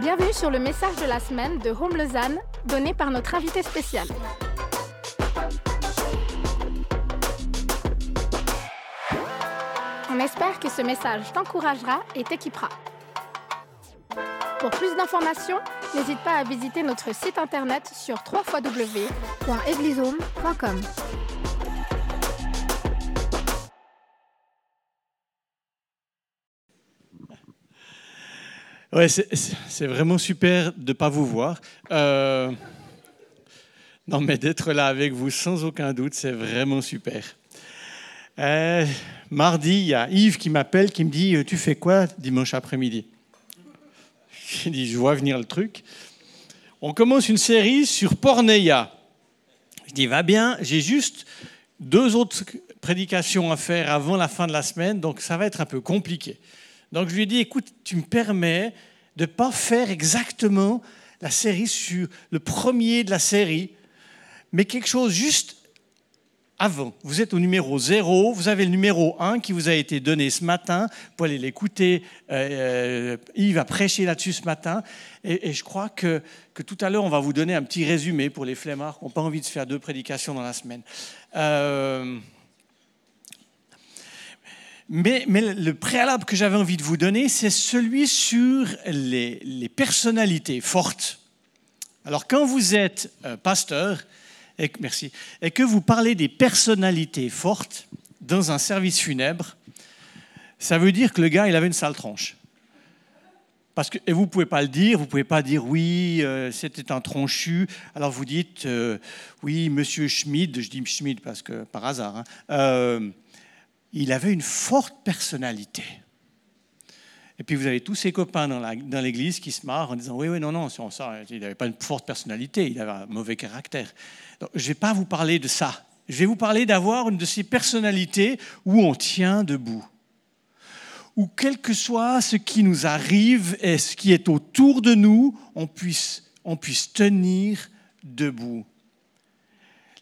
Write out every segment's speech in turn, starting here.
Bienvenue sur le message de la semaine de Home Lausanne, donné par notre invité spécial. On espère que ce message t'encouragera et t'équipera. Pour plus d'informations, n'hésite pas à visiter notre site internet sur www.eglisehome.com. Ouais, c'est vraiment super de ne pas vous voir. Euh, non, mais d'être là avec vous, sans aucun doute, c'est vraiment super. Euh, mardi, il y a Yves qui m'appelle, qui me dit Tu fais quoi dimanche après-midi? J'ai dit Je vois venir le truc. On commence une série sur Porneia. Je dis Va bien, j'ai juste deux autres prédications à faire avant la fin de la semaine, donc ça va être un peu compliqué. Donc je lui ai dit, écoute, tu me permets de ne pas faire exactement la série sur le premier de la série, mais quelque chose juste avant. Vous êtes au numéro 0, vous avez le numéro 1 qui vous a été donné ce matin, pour aller l'écouter. Euh, euh, Yves a prêché là-dessus ce matin, et, je crois que, que, tout à l'heure, on va vous donner un petit résumé pour les flemmards qui n'ont pas envie de faire deux prédications dans la semaine. Euh, mais, le préalable que j'avais envie de vous donner, c'est celui sur les, personnalités fortes. Alors quand vous êtes euh, pasteur, et, que vous parlez des personnalités fortes dans un service funèbre, ça veut dire que le gars, il avait une sale tranche. Parce que, et vous ne pouvez pas le dire, vous ne pouvez pas dire oui, euh, c'était un tronchu. Alors vous dites euh, oui, monsieur Schmid, je dis Schmid parce que par hasard. Hein, il avait une forte personnalité. Et puis vous avez tous ses copains dans l'église qui se marrent en disant oui, oui, non, non, il n'avait pas une forte personnalité, il avait un mauvais caractère. je ne vais pas vous parler de ça. Je vais vous parler d'avoir une de ces personnalités où on tient debout. Où quel que soit ce qui nous arrive et ce qui est autour de nous, on puisse, on puisse tenir debout.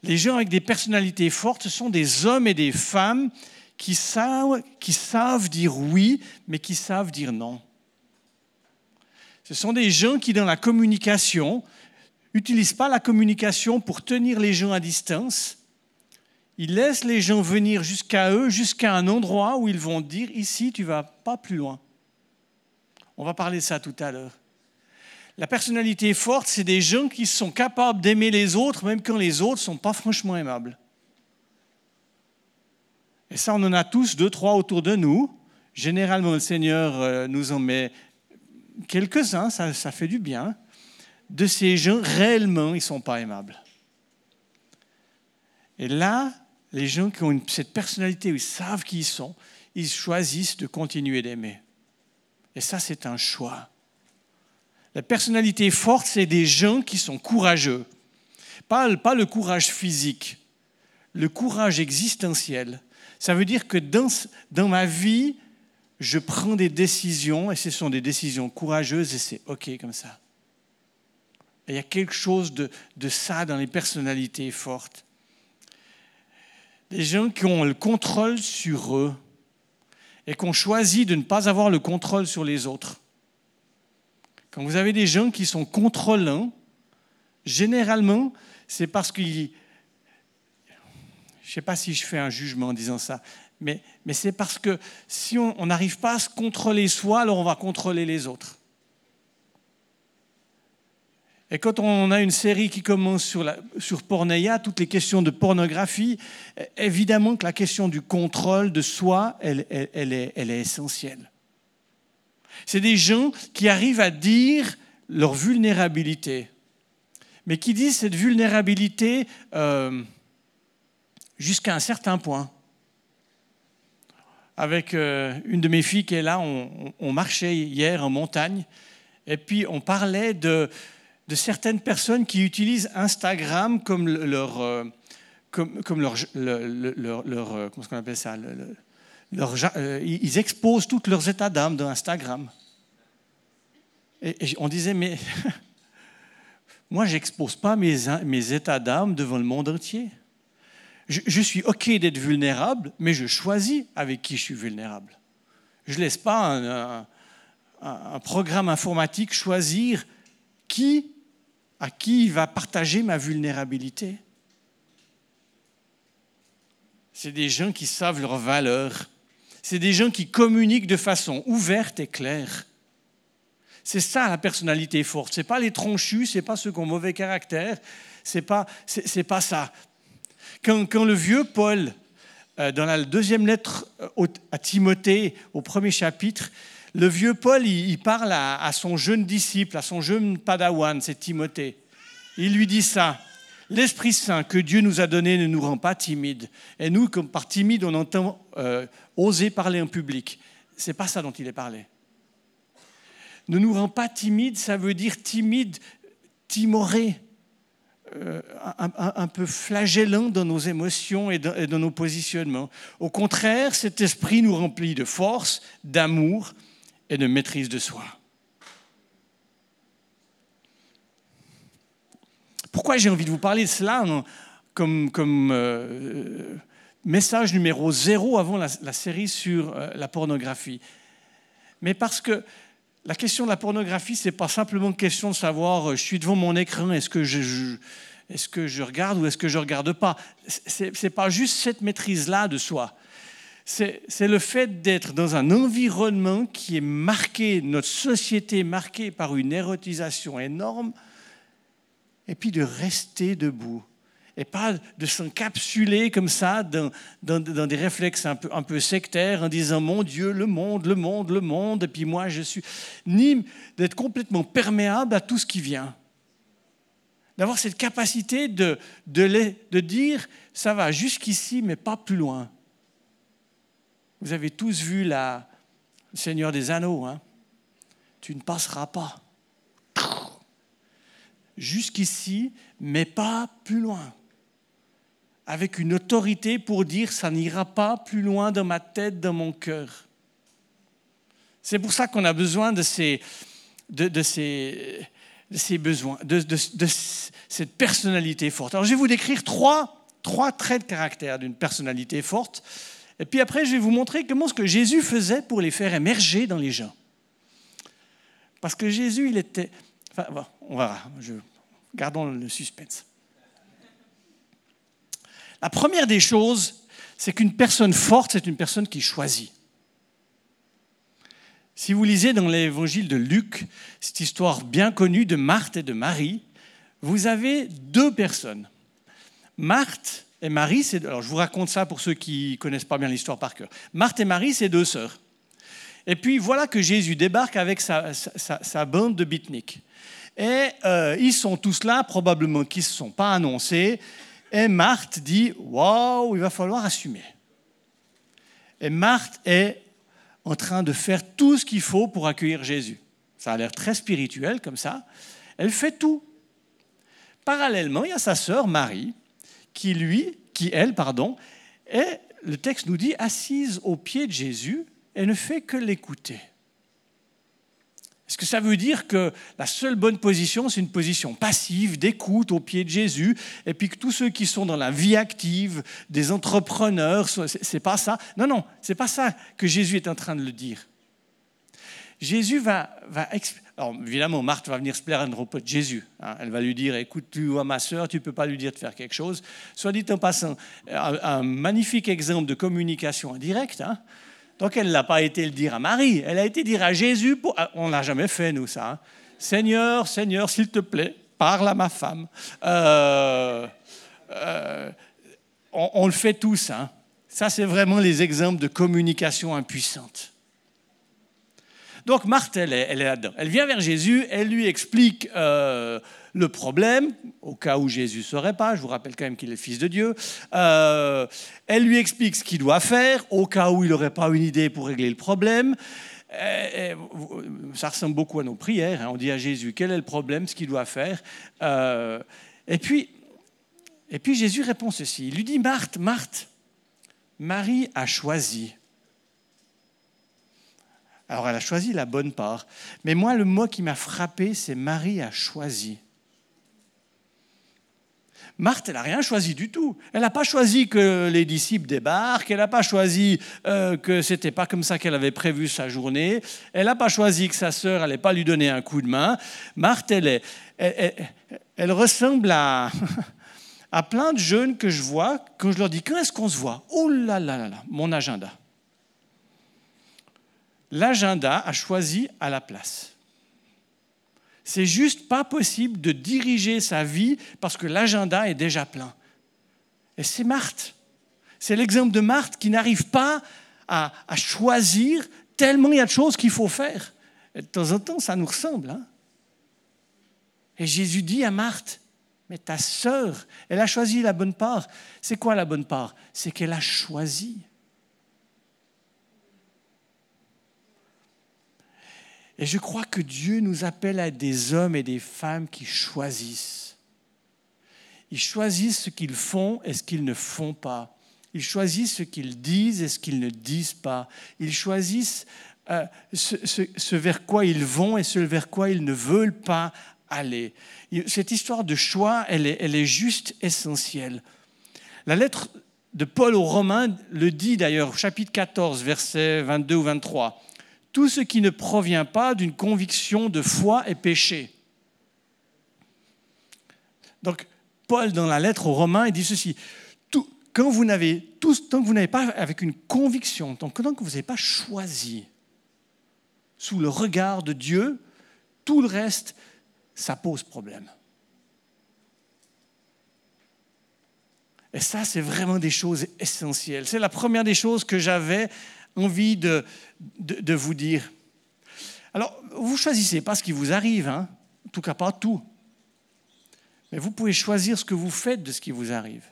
Les gens avec des personnalités fortes, ce sont des hommes et des femmes qui savent, dire oui, mais qui savent dire non. Ce sont des gens qui, dans la communication, n'utilisent pas la communication pour tenir les gens à distance. Ils laissent les gens venir jusqu'à eux, jusqu'à un endroit où ils vont dire, ici, tu vas pas plus loin. On va parler de ça tout à l'heure. La personnalité forte, c'est des gens qui sont capables d'aimer les autres, même quand les autres ne sont pas franchement aimables. Et ça, on en a tous deux, trois autour de nous. Généralement, le Seigneur euh, nous en met quelques-uns, ça, fait du bien. De ces gens, réellement, ils ne sont pas aimables. Et là, les gens qui ont cette personnalité ils savent qui ils sont, ils choisissent de continuer d'aimer. Et ça, c'est un choix. La personnalité forte, c'est des gens qui sont courageux. Pas le courage physique, le courage existentiel. Ça veut dire que dans, ma vie, je prends des décisions et ce sont des décisions courageuses et c'est OK comme ça. il y a quelque chose de, de ça dans les personnalités fortes. Des gens qui ont le contrôle sur eux et qui ont choisi de ne pas avoir le contrôle sur les autres. Quand vous avez des gens qui sont contrôlants, généralement, c'est parce qu'ils je ne sais pas si je fais un jugement en disant ça, mais, mais c'est parce que si on n'arrive pas à se contrôler soi, alors on va contrôler les autres. Et quand on a une série qui commence sur, sur Porneia, toutes les questions de pornographie, évidemment que la question du contrôle de soi, elle, elle, est, elle est, essentielle. C'est des gens qui arrivent à dire leur vulnérabilité, mais qui disent cette vulnérabilité euh, jusqu'à un certain point. Avec euh, une de mes filles qui est là, on, marchait hier en montagne, et puis on parlait de, certaines personnes qui utilisent Instagram comme leur, euh, comme, comme leur, euh, comment appelle ça, ils exposent tous leurs états d'âme dans Instagram. Et, on disait, mais moi, j'expose pas mes états d'âme devant le monde entier. Je, suis OK d'être vulnérable, mais je choisis avec qui je suis vulnérable. Je ne laisse pas un programme informatique, choisir qui, à qui il va partager ma vulnérabilité. C'est des gens qui savent leurs valeurs. C'est des gens qui communiquent de façon ouverte et claire. C'est ça la personnalité forte. Ce n'est pas les tronchus, ce n'est pas ceux qui ont mauvais caractère, ce n'est pas, pas ça. Quand, le vieux Paul, euh, dans la deuxième lettre euh, à Timothée, au premier chapitre, le vieux Paul, il, parle à, son jeune disciple, à son jeune padawan, c'est Timothée. Il lui dit ça. L'Esprit Saint que Dieu nous a donné ne nous rend pas timides. Et nous, comme par timide, on entend euh, oser parler en public. C'est pas ça dont il est parlé. Ne nous rend pas timides, ça veut dire timide, timoré, euh, un, peu flagellant dans nos émotions et dans, nos positionnements. Au contraire, cet esprit nous remplit de force, d'amour et de maîtrise de soi. Pourquoi j'ai envie de vous parler de cela hein, comme, comme euh, message numéro zéro avant la, série sur euh, la pornographie? Mais parce que la question de la pornographie, ce n'est pas simplement une question de savoir, euh, je suis devant mon écran, est-ce que je, regarde ou est-ce que je ne regarde pas Ce n'est pas juste cette maîtrise-là de soi c'est le fait d'être dans un environnement qui est marqué, notre société est marquée par une érotisation énorme, et puis de rester debout. Et pas de s'encapsuler comme ça dans, des réflexes un peu, un peu sectaires en disant mon Dieu, le monde, le monde, le monde, et puis moi je suis. Ni d'être complètement perméable à tout ce qui vient. D'avoir cette capacité de, de, de dire ça va jusqu'ici, mais pas plus loin. Vous avez tous vu la Seigneur des Anneaux. Hein tu ne passeras pas. Jusqu'ici, mais pas plus loin. Avec une autorité pour dire ça n'ira pas plus loin dans ma tête, dans mon cœur. C'est pour ça qu'on a besoin de ces, de, ces, ces besoins, de, de, cette personnalité forte. Alors je vais vous décrire trois, trois traits de caractère d'une personnalité forte. Et puis après, je vais vous montrer comment ce que Jésus faisait pour les faire émerger dans les gens. Parce que Jésus, il était... Enfin, on verra. Je... Gardons le suspense. La première des choses, c'est qu'une personne forte, c'est une personne qui choisit. Si vous lisez dans l'évangile de Luc, cette histoire bien connue de Marthe et de Marie, vous avez deux personnes. Marthe, et Marie, c'est, alors je vous raconte ça pour ceux qui connaissent pas bien l'histoire par cœur. Marthe et Marie, c'est deux sœurs. Et puis voilà que Jésus débarque avec sa, bande de bitniks. Et euh, ils sont tous là, probablement qu'ils ne se sont pas annoncés. Et Marthe dit Waouh, il va falloir assumer. Et Marthe est en train de faire tout ce qu'il faut pour accueillir Jésus. Ça a l'air très spirituel comme ça. Elle fait tout. Parallèlement, il y a sa sœur Marie qui lui, qui elle, pardon, est, le texte nous dit, assise au pied de Jésus et ne fait que l'écouter. Que ça veut dire que la seule bonne position, c'est une position passive, d'écoute au pied de Jésus, et puis que tous ceux qui sont dans la vie active, des entrepreneurs, c'est pas ça Non, non, c'est pas ça que Jésus est en train de le dire. Jésus va, alors évidemment, Marthe va venir se plaire à un de Jésus. Hein. Elle va lui dire, écoute, tu vois ma soeur, tu ne peux pas lui dire de faire quelque chose. Soit dit en passant, un, magnifique exemple de communication indirecte. Hein. Donc elle n'a pas été le dire à Marie, elle a été dire à Jésus. Pour... Ah, on l'a jamais fait, nous, ça. Hein. Seigneur, Seigneur, s'il te plaît, parle à ma femme. Euh, euh, on, le fait tous. Ça, c'est vraiment les exemples de communication impuissante. Donc Marthe, elle est, là-dedans. Elle vient vers Jésus, elle lui explique euh, le problème, au cas où Jésus ne saurait pas, je vous rappelle quand même qu'il est fils de Dieu. Euh, elle lui explique ce qu'il doit faire, au cas où il n'aurait pas une idée pour régler le problème. ça ressemble beaucoup à nos prières. Hein. On dit à Jésus quel est le problème, ce qu'il doit faire. Euh, et, puis, et puis Jésus répond ceci. Il lui dit Marthe, Marthe, Marie a choisi alors elle a choisi la bonne part. Mais moi, le mot qui m'a frappé, c'est Marie a choisi. Marthe, elle n'a rien choisi du tout. Elle n'a pas choisi que les disciples débarquent, elle n'a pas choisi euh, que ce n'était pas comme ça qu'elle avait prévu sa journée, elle n'a pas choisi que sa sœur n'allait pas lui donner un coup de main. Marthe, elle, est, elle, ressemble à, à plein de jeunes que je vois quand je leur dis quand est-ce qu'on se voit? Oh là là là là, mon agenda. L'agenda a choisi à la place. C'est juste pas possible de diriger sa vie parce que l'agenda est déjà plein. Et c'est Marthe. C'est l'exemple de Marthe qui n'arrive pas à, choisir tellement il y a de choses qu'il faut faire. Et de temps en temps, ça nous ressemble. Hein. Et Jésus dit à Marthe, mais ta sœur, elle a choisi la bonne part. C'est quoi la bonne part? C'est qu'elle a choisi. Et je crois que Dieu nous appelle à des hommes et des femmes qui choisissent. Ils choisissent ce qu'ils font et ce qu'ils ne font pas. Ils choisissent ce qu'ils disent et ce qu'ils ne disent pas. Ils choisissent euh, ce, vers quoi ils vont et ce vers quoi ils ne veulent pas aller. Cette histoire de choix, elle est, elle est juste essentielle. La lettre de Paul aux Romains le dit d'ailleurs, chapitre 14, versets 22 ou 23 tout ce qui ne provient pas d'une conviction de foi est péché. Donc, Paul, dans la lettre aux Romains, il dit ceci. quand vous n'avez, tant que vous n'avez pas avec une conviction, tant que vous n'avez pas choisi sous le regard de Dieu, tout le reste, ça pose problème. Et ça, c'est vraiment des choses essentielles. C'est la première des choses que j'avais envie de, vous dire. Alors, vous choisissez pas ce qui vous arrive, hein en tout cas pas tout. Mais vous pouvez choisir ce que vous faites de ce qui vous arrive.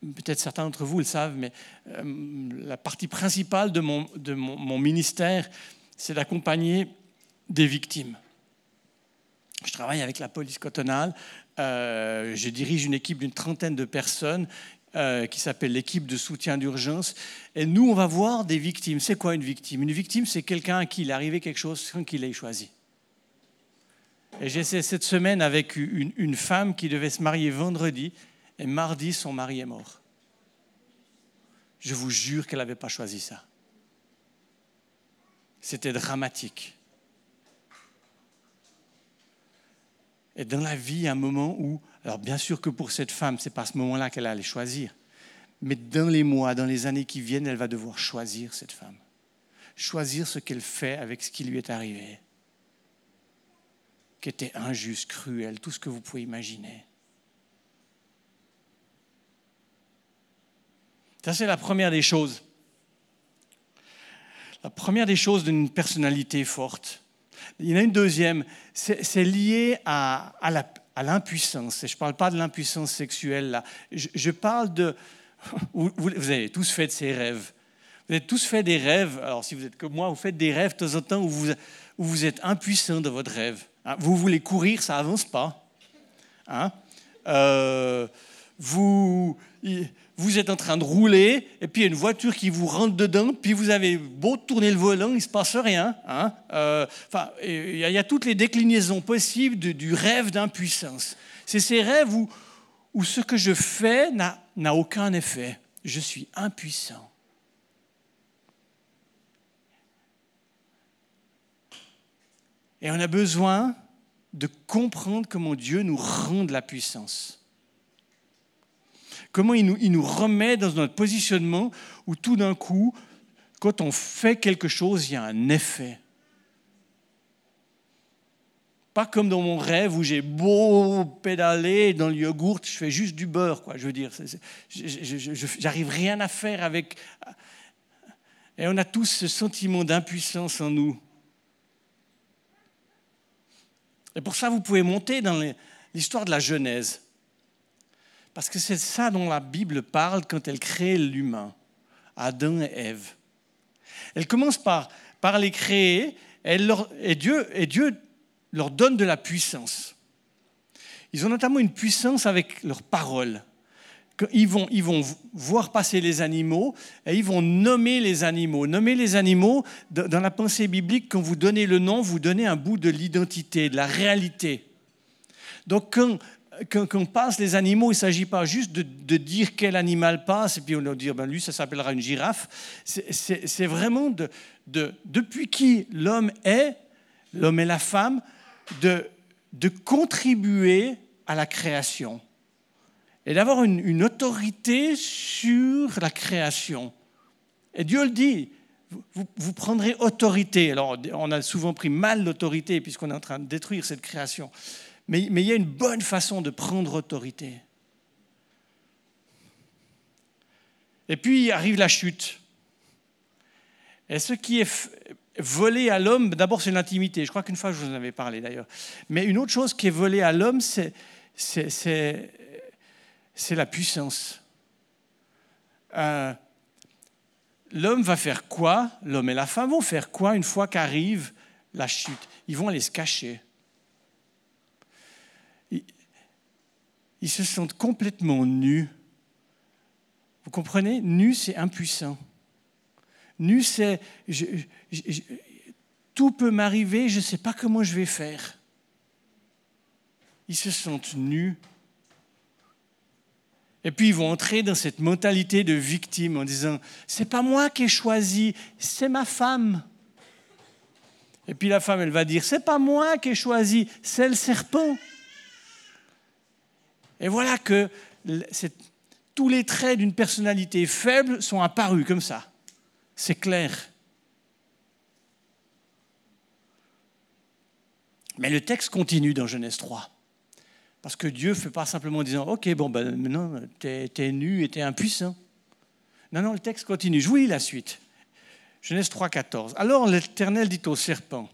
Peut-être certains d'entre vous le savent, mais euh, la partie principale de mon, de mon, ministère, c'est d'accompagner des victimes. Je travaille avec la police cotonale. Euh, je dirige une équipe d'une trentaine de personnes euh, qui s'appelle l'équipe de soutien d'urgence. Et nous, on va voir des victimes. C'est quoi une victime? Une victime, c'est quelqu'un à qui il est arrivé quelque chose sans qu'il ait choisi. Et j'essaie cette semaine avec une, une, femme qui devait se marier vendredi, et mardi, son mari est mort. Je vous jure qu'elle n'avait pas choisi ça. C'était dramatique. Et dans la vie, un moment où alors bien sûr que pour cette femme, c'est pas ce moment-là qu'elle allait choisir. Mais dans les mois, dans les années qui viennent, elle va devoir choisir cette femme. Choisir ce qu'elle fait avec ce qui lui est arrivé. Qui était injuste, cruel, tout ce que vous pouvez imaginer. Ça, c'est la première des choses. La première des choses d'une personnalité forte. Il y en a une deuxième, c'est lié à, à, la, l'impuissance. Et je ne parle pas de l'impuissance sexuelle là. Je, parle de. Vous, avez tous fait de ces rêves. Vous avez tous fait des rêves. Alors, si vous êtes comme moi, vous faites des rêves de temps en temps où vous, où vous êtes impuissant dans votre rêve. Hein. Vous voulez courir, ça avance pas. Hein euh, vous, vous êtes en train de rouler, et puis il y a une voiture qui vous rentre dedans, puis vous avez beau tourner le volant, il ne se passe rien. Hein euh, il y, a toutes les déclinaisons possibles du rêve d'impuissance. C'est ces rêves où, où ce que je fais n'a aucun effet. Je suis impuissant. Et on a besoin de comprendre comment Dieu nous rend de la puissance comment il nous, remet dans notre positionnement où tout d'un coup, quand on fait quelque chose, il y a un effet. Pas comme dans mon rêve où j'ai beau pédaler dans le yogourt, je fais juste du beurre, quoi. Je veux dire, j'arrive rien à faire avec. Et on a tous ce sentiment d'impuissance en nous. Et pour ça, vous pouvez monter dans l'histoire de la Genèse. Parce que c'est ça dont la Bible parle quand elle crée l'humain, Adam et Ève. Elle commence par, par les créer et, Dieu, et Dieu leur donne de la puissance. Ils ont notamment une puissance avec leurs paroles. Ils vont, ils vont voir passer les animaux et ils vont nommer les animaux. Nommer les animaux, dans la pensée biblique, quand vous donnez le nom, vous donnez un bout de l'identité, de la réalité. Donc quand, quand, on passe les animaux, il ne s'agit pas juste de, dire quel animal passe et puis on va dire, ben lui, ça s'appellera une girafe. C'est vraiment de, de, depuis qui l'homme est, l'homme et la femme, de, contribuer à la création et d'avoir une, une, autorité sur la création. Et Dieu le dit, vous, vous, prendrez autorité. Alors, on a souvent pris mal l'autorité puisqu'on est en train de détruire cette création. Mais, il y a une bonne façon de prendre autorité. Et puis arrive la chute. Et ce qui est volé à l'homme, d'abord c'est l'intimité. Je crois qu'une fois je vous en avais parlé d'ailleurs. Mais une autre chose qui est volée à l'homme, c'est, c'est, la puissance. Euh, l'homme va faire quoi? L'homme et la femme vont faire quoi une fois qu'arrive la chute? Ils vont aller se cacher. Ils, se sentent complètement nus. Vous comprenez? Nus, c'est impuissant. Nu, c'est tout peut m'arriver, je ne sais pas comment je vais faire. Ils se sentent nus. Et puis ils vont entrer dans cette mentalité de victime en disant c'est pas moi qui ai choisi, c'est ma femme. Et puis la femme, elle va dire c'est pas moi qui ai choisi, c'est le serpent. Et voilà que tous les traits d'une personnalité faible sont apparus comme ça. C'est clair. Mais le texte continue dans Genèse 3. Parce que Dieu ne fait pas simplement en disant Ok, bon, ben, maintenant, tu es, nu et tu es impuissant. Non, non, le texte continue. Je vous lis la suite. Genèse 3, 14. Alors l'Éternel dit au serpent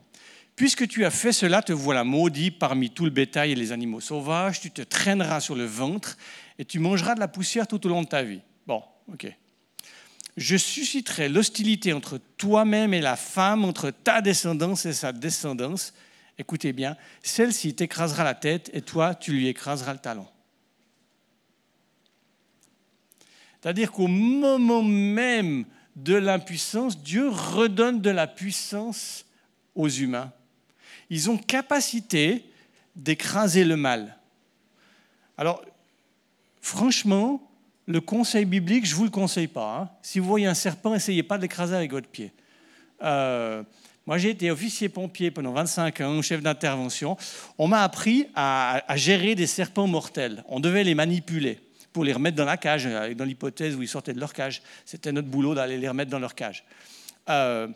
Puisque tu as fait cela, te voilà maudit parmi tout le bétail et les animaux sauvages, tu te traîneras sur le ventre et tu mangeras de la poussière tout au long de ta vie. Bon, ok je susciterai l'hostilité entre toi-même et la femme, entre ta descendance et sa descendance. Écoutez bien, celle-ci t'écrasera la tête et toi, tu lui écraseras le talon. C'est-à-dire qu'au moment même de l'impuissance, Dieu redonne de la puissance aux humains. Ils ont capacité d'écraser le mal. Alors, franchement, le conseil biblique, je ne vous le conseille pas. Hein. Si vous voyez un serpent, essayez pas de l'écraser avec votre pied. Euh, moi, j'ai été officier pompier pendant 25 ans, chef d'intervention. On m'a appris à, gérer des serpents mortels. On devait les manipuler pour les remettre dans la cage, euh, dans l'hypothèse où ils sortaient de leur cage. C'était notre boulot d'aller les remettre dans leur cage. Euh,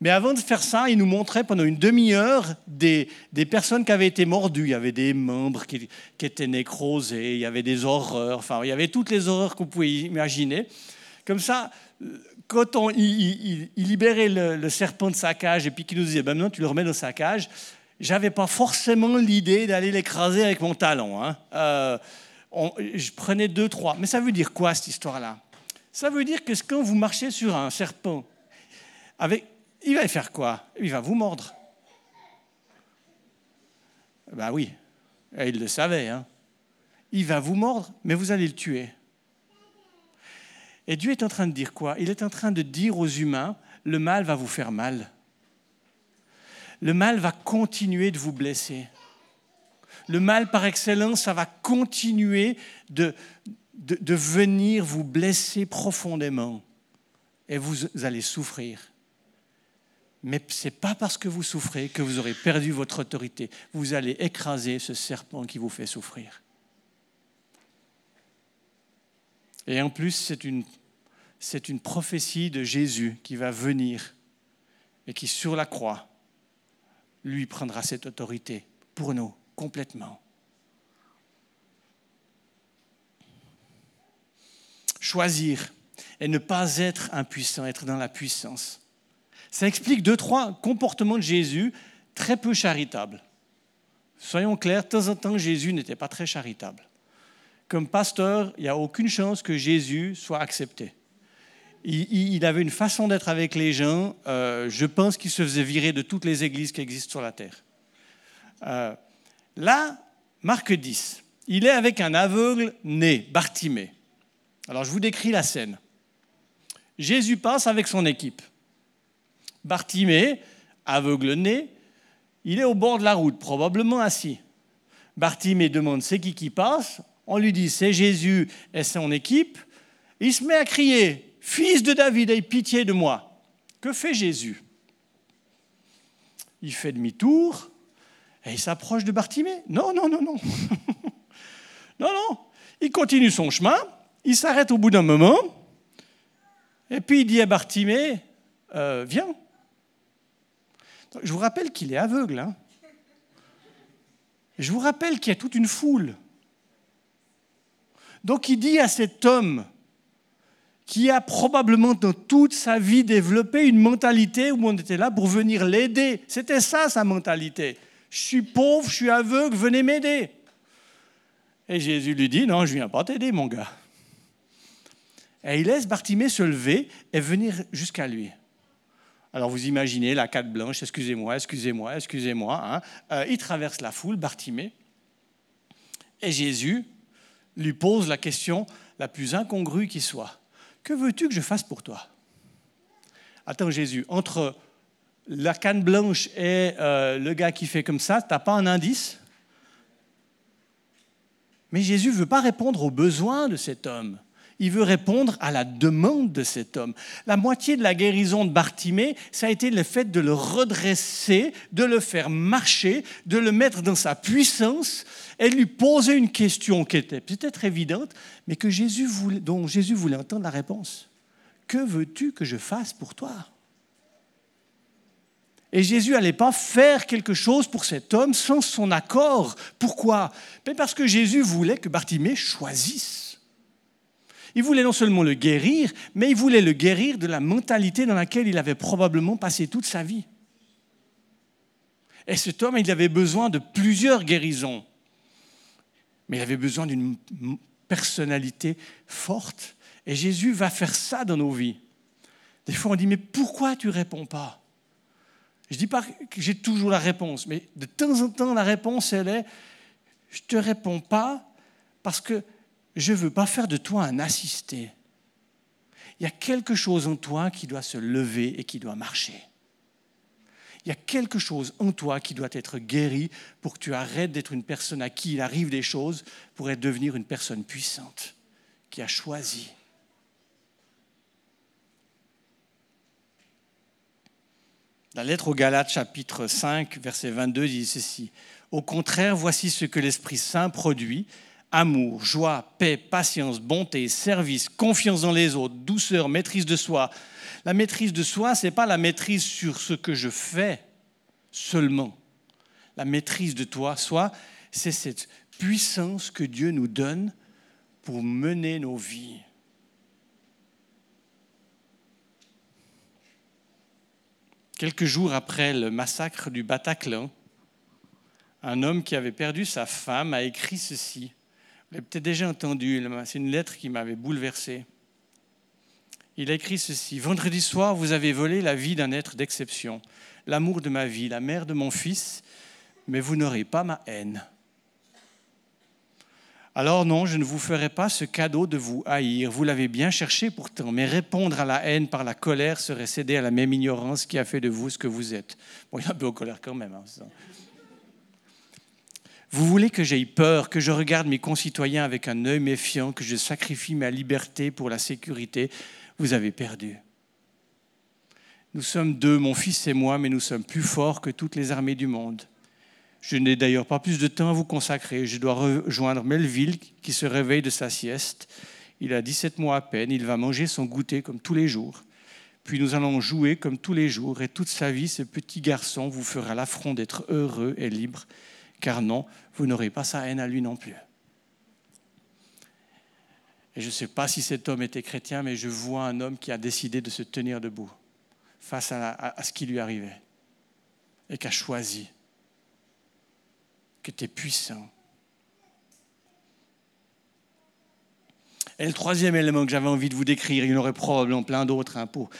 mais avant de faire ça, il nous montrait pendant une demi-heure des, des, personnes qui avaient été mordues. Il y avait des membres qui, qui, étaient nécrosés, il y avait des horreurs, enfin, il y avait toutes les horreurs vous pouvez imaginer. Comme ça, quand on, il, libérait le, serpent de sa cage et puis qu'il nous disait, ben maintenant tu le remets dans sa cage, j'avais pas forcément l'idée d'aller l'écraser avec mon talon. Hein. Euh, je prenais deux, trois. Mais ça veut dire quoi cette histoire-là? Ça veut dire que quand vous marchez sur un serpent, avec, il va faire quoi? Il va vous mordre. Ben oui, il le savait. Hein. Il va vous mordre, mais vous allez le tuer. Et Dieu est en train de dire quoi? Il est en train de dire aux humains, le mal va vous faire mal. Le mal va continuer de vous blesser. Le mal par excellence, ça va continuer de, de, de venir vous blesser profondément. Et vous allez souffrir. Mais ce n'est pas parce que vous souffrez que vous aurez perdu votre autorité. Vous allez écraser ce serpent qui vous fait souffrir. Et en plus, c'est une, c'est une prophétie de Jésus qui va venir et qui, sur la croix, lui prendra cette autorité pour nous complètement. Choisir et ne pas être impuissant, être dans la puissance. Ça explique deux, trois comportements de Jésus très peu charitables. Soyons clairs, de temps en temps, Jésus n'était pas très charitable. Comme pasteur, il n'y a aucune chance que Jésus soit accepté. Il, avait une façon d'être avec les gens, euh, je pense qu'il se faisait virer de toutes les églises qui existent sur la terre. Euh, là, Marc 10, il est avec un aveugle né, Bartimée. Alors je vous décris la scène. Jésus passe avec son équipe. Bartimée, aveugle-né, il est au bord de la route, probablement assis. Bartimée demande c'est qui qui passe. On lui dit c'est Jésus et son équipe. Il se met à crier Fils de David, aie pitié de moi. Que fait Jésus? Il fait demi-tour et il s'approche de Bartimée. Non, non, non, non. non, non. Il continue son chemin. Il s'arrête au bout d'un moment. Et puis il dit à Bartimée euh, Viens. Je vous rappelle qu'il est aveugle. Hein. Je vous rappelle qu'il y a toute une foule. Donc il dit à cet homme qui a probablement dans toute sa vie développé une mentalité où on était là pour venir l'aider. C'était ça sa mentalité. Je suis pauvre, je suis aveugle, venez m'aider. Et Jésus lui dit, non, je ne viens pas t'aider, mon gars. Et il laisse Bartimée se lever et venir jusqu'à lui. Alors vous imaginez la carte blanche, excusez-moi, excusez-moi, excusez-moi. Hein. Euh, il traverse la foule, Bartimée, et Jésus lui pose la question la plus incongrue qui soit. Que veux-tu que je fasse pour toi? Attends Jésus, entre la canne blanche et euh, le gars qui fait comme ça, tu n'as pas un indice? Mais Jésus ne veut pas répondre aux besoins de cet homme. Il veut répondre à la demande de cet homme. La moitié de la guérison de Bartimée, ça a été le fait de le redresser, de le faire marcher, de le mettre dans sa puissance et lui poser une question qui était peut-être évidente, mais que Jésus voulait, dont Jésus voulait entendre la réponse. Que veux-tu que je fasse pour toi? Et Jésus n'allait pas faire quelque chose pour cet homme sans son accord. Pourquoi? Parce que Jésus voulait que Bartimée choisisse. Il voulait non seulement le guérir, mais il voulait le guérir de la mentalité dans laquelle il avait probablement passé toute sa vie. Et cet homme, il avait besoin de plusieurs guérisons. Mais il avait besoin d'une personnalité forte. Et Jésus va faire ça dans nos vies. Des fois, on dit, mais pourquoi tu réponds pas? Je ne dis pas que j'ai toujours la réponse, mais de temps en temps, la réponse, elle est, je ne te réponds pas parce que je ne veux pas faire de toi un assisté. Il y a quelque chose en toi qui doit se lever et qui doit marcher. Il y a quelque chose en toi qui doit être guéri pour que tu arrêtes d'être une personne à qui il arrive des choses pour être devenir une personne puissante qui a choisi. La lettre aux Galates chapitre 5 verset 22 dit ceci. Au contraire, voici ce que l'Esprit Saint produit amour, joie, paix, patience, bonté, service, confiance dans les autres, douceur, maîtrise de soi. La maîtrise de soi, ce n'est pas la maîtrise sur ce que je fais seulement. La maîtrise de toi, soi, c'est cette puissance que Dieu nous donne pour mener nos vies. Quelques jours après le massacre du Bataclan, un homme qui avait perdu sa femme a écrit ceci. L'avez peut-être déjà entendu, c'est une lettre qui m'avait bouleversé. Il a écrit ceci, Vendredi soir, vous avez volé la vie d'un être d'exception, l'amour de ma vie, la mère de mon fils, mais vous n'aurez pas ma haine. Alors non, je ne vous ferai pas ce cadeau de vous haïr. Vous l'avez bien cherché pourtant, mais répondre à la haine par la colère serait céder à la même ignorance qui a fait de vous ce que vous êtes. Bon, il a un peu de colère quand même. Hein, vous voulez que j'aie peur, que je regarde mes concitoyens avec un œil méfiant, que je sacrifie ma liberté pour la sécurité? Vous avez perdu. Nous sommes deux, mon fils et moi, mais nous sommes plus forts que toutes les armées du monde. Je n'ai d'ailleurs pas plus de temps à vous consacrer. Je dois rejoindre Melville qui se réveille de sa sieste. Il a 17 mois à peine, il va manger son goûter comme tous les jours. Puis nous allons jouer comme tous les jours et toute sa vie, ce petit garçon vous fera l'affront d'être heureux et libre car non, vous n'aurez pas sa haine à lui non plus. Et je ne sais pas si cet homme était chrétien, mais je vois un homme qui a décidé de se tenir debout face à, ce qui lui arrivait et qui a choisi, qui était puissant. Et le troisième élément que j'avais envie de vous décrire, il y en aurait probablement plein d'autres hein, pour,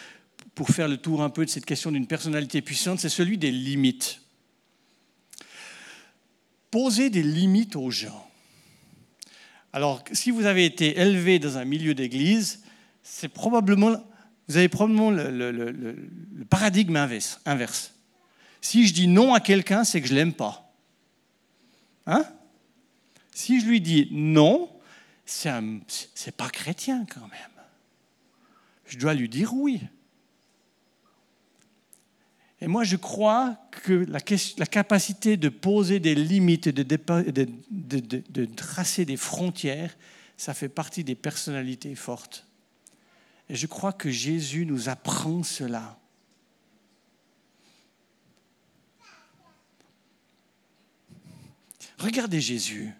pour faire le tour un peu de cette question d'une personnalité puissante, c'est celui des limites poser des limites aux gens. Alors, si vous avez été élevé dans un milieu d'église, c'est probablement, vous avez probablement le, paradigme inverse, Si je dis non à quelqu'un, c'est que je l'aime pas. Hein? Si je lui dis non, c'est pas chrétien quand même. Je dois lui dire oui. Et moi, je crois que la, capacité de poser des limites, de, de, tracer des frontières, ça fait partie des personnalités fortes. Et je crois que Jésus nous apprend cela. Regardez Jésus.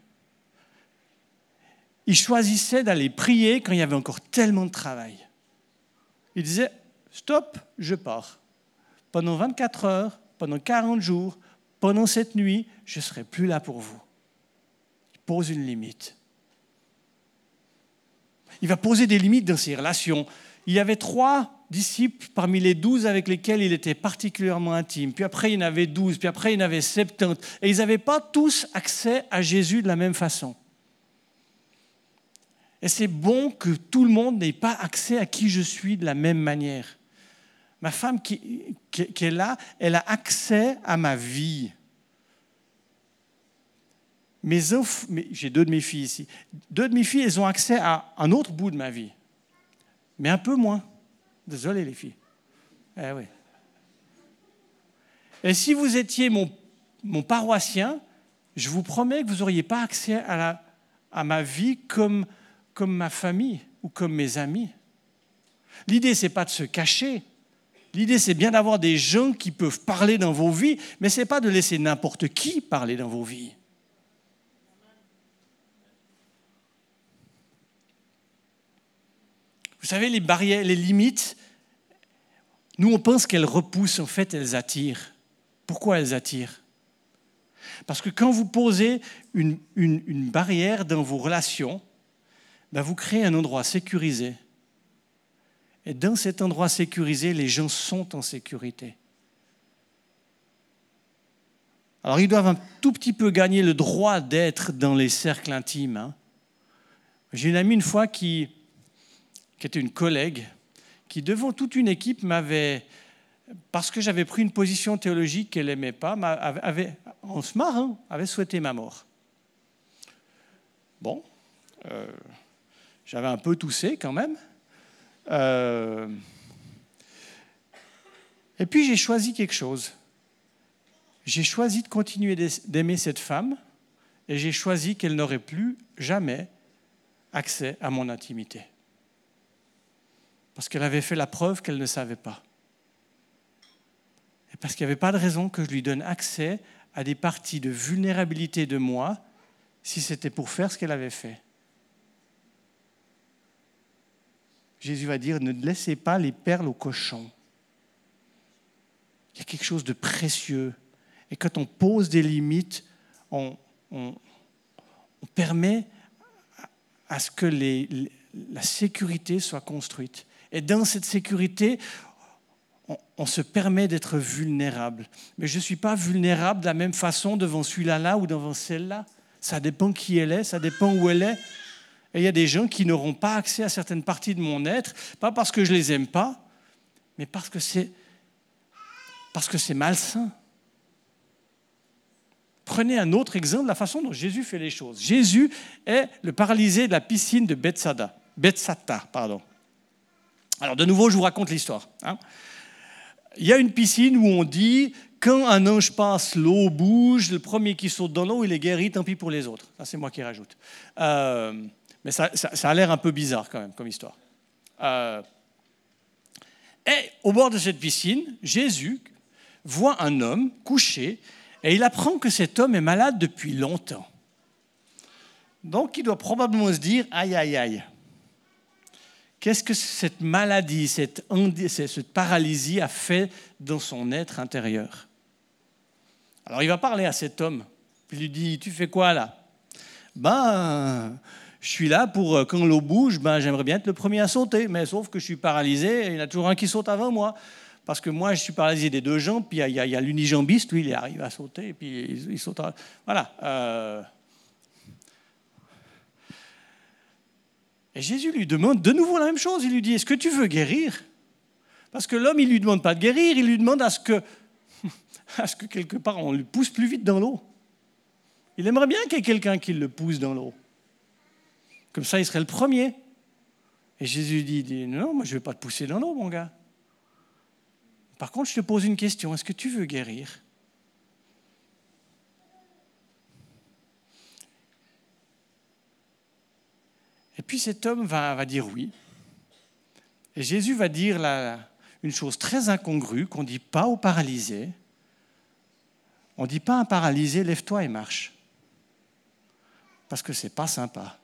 Il choisissait d'aller prier quand il y avait encore tellement de travail. Il disait, stop, je pars. Pendant 24 heures, pendant 40 jours, pendant cette nuit, je ne serai plus là pour vous. Il pose une limite. Il va poser des limites dans ses relations. Il y avait trois disciples parmi les douze avec lesquels il était particulièrement intime. Puis après, il y en avait douze, puis après, il y en avait septante. Et ils n'avaient pas tous accès à Jésus de la même façon. Et c'est bon que tout le monde n'ait pas accès à qui je suis de la même manière. Ma femme qui, est là, elle a accès à ma vie. Mes j'ai deux de mes filles ici. Deux de mes filles, elles ont accès à un autre bout de ma vie, mais un peu moins. Désolé les filles. Eh oui. Et si vous étiez mon, paroissien, je vous promets que vous n'auriez pas accès à ma vie comme, comme ma famille ou comme mes amis. L'idée, ce n'est pas de se cacher. L'idée, c'est bien d'avoir des gens qui peuvent parler dans vos vies, mais ce n'est pas de laisser n'importe qui parler dans vos vies. Vous savez, les barrières, les limites, nous, on pense qu'elles repoussent, en fait, elles attirent. Pourquoi elles attirent? Parce que quand vous posez une, barrière dans vos relations, ben vous créez un endroit sécurisé. Et dans cet endroit sécurisé, les gens sont en sécurité. Alors ils doivent un tout petit peu gagner le droit d'être dans les cercles intimes. Hein. J'ai une amie une fois qui, qui était une collègue, qui devant toute une équipe m'avait, parce que j'avais pris une position théologique qu'elle n'aimait pas, avait, en se marrant, avait souhaité ma mort. Bon, euh, j'avais un peu toussé quand même. Euh, et puis j'ai choisi quelque chose. J'ai choisi de continuer d'aimer cette femme et j'ai choisi qu'elle n'aurait plus jamais accès à mon intimité parce qu'elle avait fait la preuve qu'elle ne savait pas. Et parce qu'il n'y avait pas de raison que je lui donne accès à des parties de vulnérabilité de moi si c'était pour faire ce qu'elle avait fait. Jésus va dire, ne laissez pas les perles aux cochons. Il y a quelque chose de précieux. Et quand on pose des limites, on, permet à ce que la sécurité soit construite. Et dans cette sécurité, on, se permet d'être vulnérable. Mais je ne suis pas vulnérable de la même façon devant celui-là là ou devant celle-là. Ça dépend qui elle est, ça dépend où elle est. Et il y a des gens qui n'auront pas accès à certaines parties de mon être, pas parce que je les aime pas, mais parce que c'est parce que c'est malsain. Prenez un autre exemple de la façon dont Jésus fait les choses. Jésus est le paralysé de la piscine de Bethsada. Bethsata, pardon. Alors de nouveau, je vous raconte l'histoire. Hein. Il y a une piscine où on dit, quand un ange passe, l'eau bouge, le premier qui saute dans l'eau, il est guéri, tant pis pour les autres. Ça, c'est moi qui rajoute. Euh, mais ça, a l'air un peu bizarre quand même comme histoire. Euh, et au bord de cette piscine, Jésus voit un homme couché et il apprend que cet homme est malade depuis longtemps. Donc il doit probablement se dire, aïe, aïe, aïe, Qu'est-ce que cette maladie, cette, cette paralysie a fait dans son être intérieur? Alors il va parler à cet homme, puis il lui dit, tu fais quoi là Ben, je suis là pour, euh, quand l'eau bouge, ben, j'aimerais bien être le premier à sauter, mais sauf que je suis paralysé il y en a toujours un qui saute avant moi. Parce que moi, je suis paralysé des deux jambes, puis il y a, l'unijambiste, lui, il arrive à sauter, et puis il, saute. Voilà. Euh, Et Jésus lui demande de nouveau la même chose. Il lui dit, est-ce que tu veux guérir? Parce que l'homme, il ne lui demande pas de guérir, il lui demande à ce que, à ce que quelque part on le pousse plus vite dans l'eau. Il aimerait bien qu'il y ait quelqu'un qui le pousse dans l'eau. Comme ça, il serait le premier. Et Jésus dit, non, moi je ne vais pas te pousser dans l'eau, mon gars. Par contre, je te pose une question, est-ce que tu veux guérir? Et puis cet homme va, va dire oui. Et Jésus va dire une chose très incongrue qu'on ne dit pas aux paralysés. On ne dit pas à un paralysé, lève-toi et marche. Parce que ce n'est pas sympa.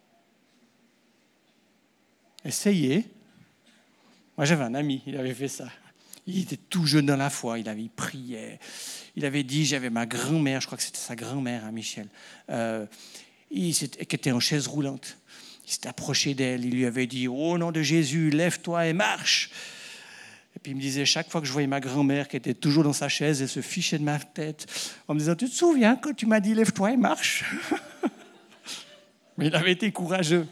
Essayez. Moi j'avais un ami, il avait fait ça. Il était tout jeune dans la foi, il avait prié. Il avait dit, j'avais ma grand-mère, je crois que c'était sa grand-mère, hein, Michel, euh, qui était en chaise roulante. Il s'est approché d'elle, il lui avait dit, au nom de Jésus, lève-toi et marche. Et puis il me disait, chaque fois que je voyais ma grand-mère qui était toujours dans sa chaise, elle se fichait de ma tête en me disant, tu te souviens quand tu m'as dit, lève-toi et marche? Mais il avait été courageux.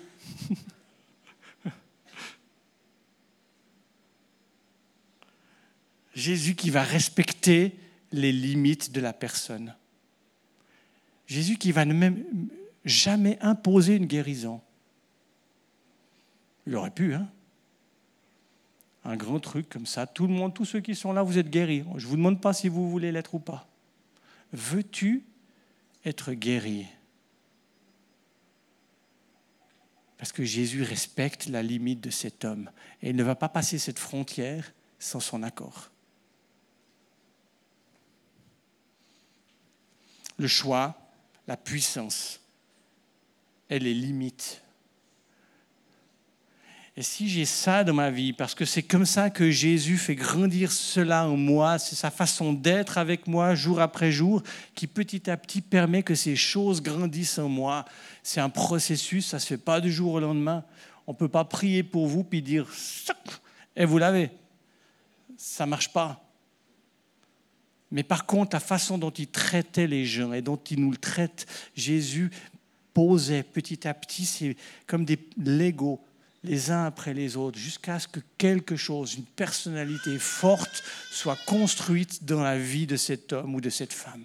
Jésus qui va respecter les limites de la personne. Jésus qui va ne même jamais imposer une guérison. Il aurait pu, hein Un grand truc comme ça. Tout le monde, tous ceux qui sont là, vous êtes guéris. Je ne vous demande pas si vous voulez l'être ou pas. Veux-tu être guéri? Parce que Jésus respecte la limite de cet homme. Et il ne va pas passer cette frontière sans son accord. Le choix, la puissance et les limites et si j'ai ça dans ma vie, parce que c'est comme ça que Jésus fait grandir cela en moi, c'est sa façon d'être avec moi jour après jour qui petit à petit permet que ces choses grandissent en moi. C'est un processus, ça ne se fait pas du jour au lendemain. On ne peut pas prier pour vous puis dire et vous l'avez. Ça ne marche pas. Mais par contre, la façon dont il traitait les gens et dont il nous le traite, Jésus posait petit à petit, c'est comme des Legos les uns après les autres, jusqu'à ce que quelque chose, une personnalité forte, soit construite dans la vie de cet homme ou de cette femme.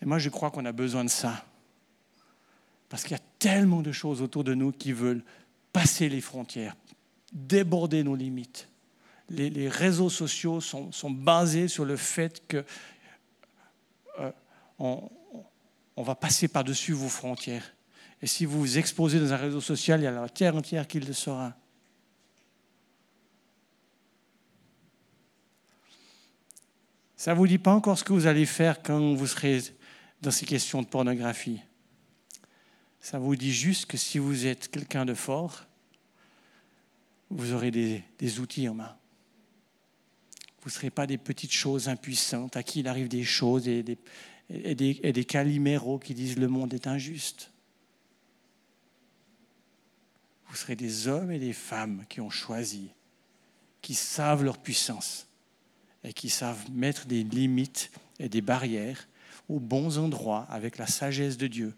Et moi, je crois qu'on a besoin de ça. Parce qu'il y a tellement de choses autour de nous qui veulent passer les frontières, déborder nos limites. Les, réseaux sociaux sont, basés sur le fait que euh, on va passer par-dessus vos frontières. Et si vous vous exposez dans un réseau social, il y a la terre entière qui le saura. Ça ne vous dit pas encore ce que vous allez faire quand vous serez dans ces questions de pornographie. Ça vous dit juste que si vous êtes quelqu'un de fort, vous aurez des, outils en main. Vous ne serez pas des petites choses impuissantes à qui il arrive des choses et des, et qui disent le monde est injuste. Vous serez des hommes et des femmes qui ont choisi, qui savent leur puissance et qui savent mettre des limites et des barrières aux bons endroits avec la sagesse de Dieu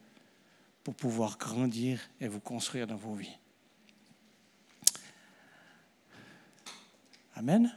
pour pouvoir grandir et vous construire dans vos vies. Amen.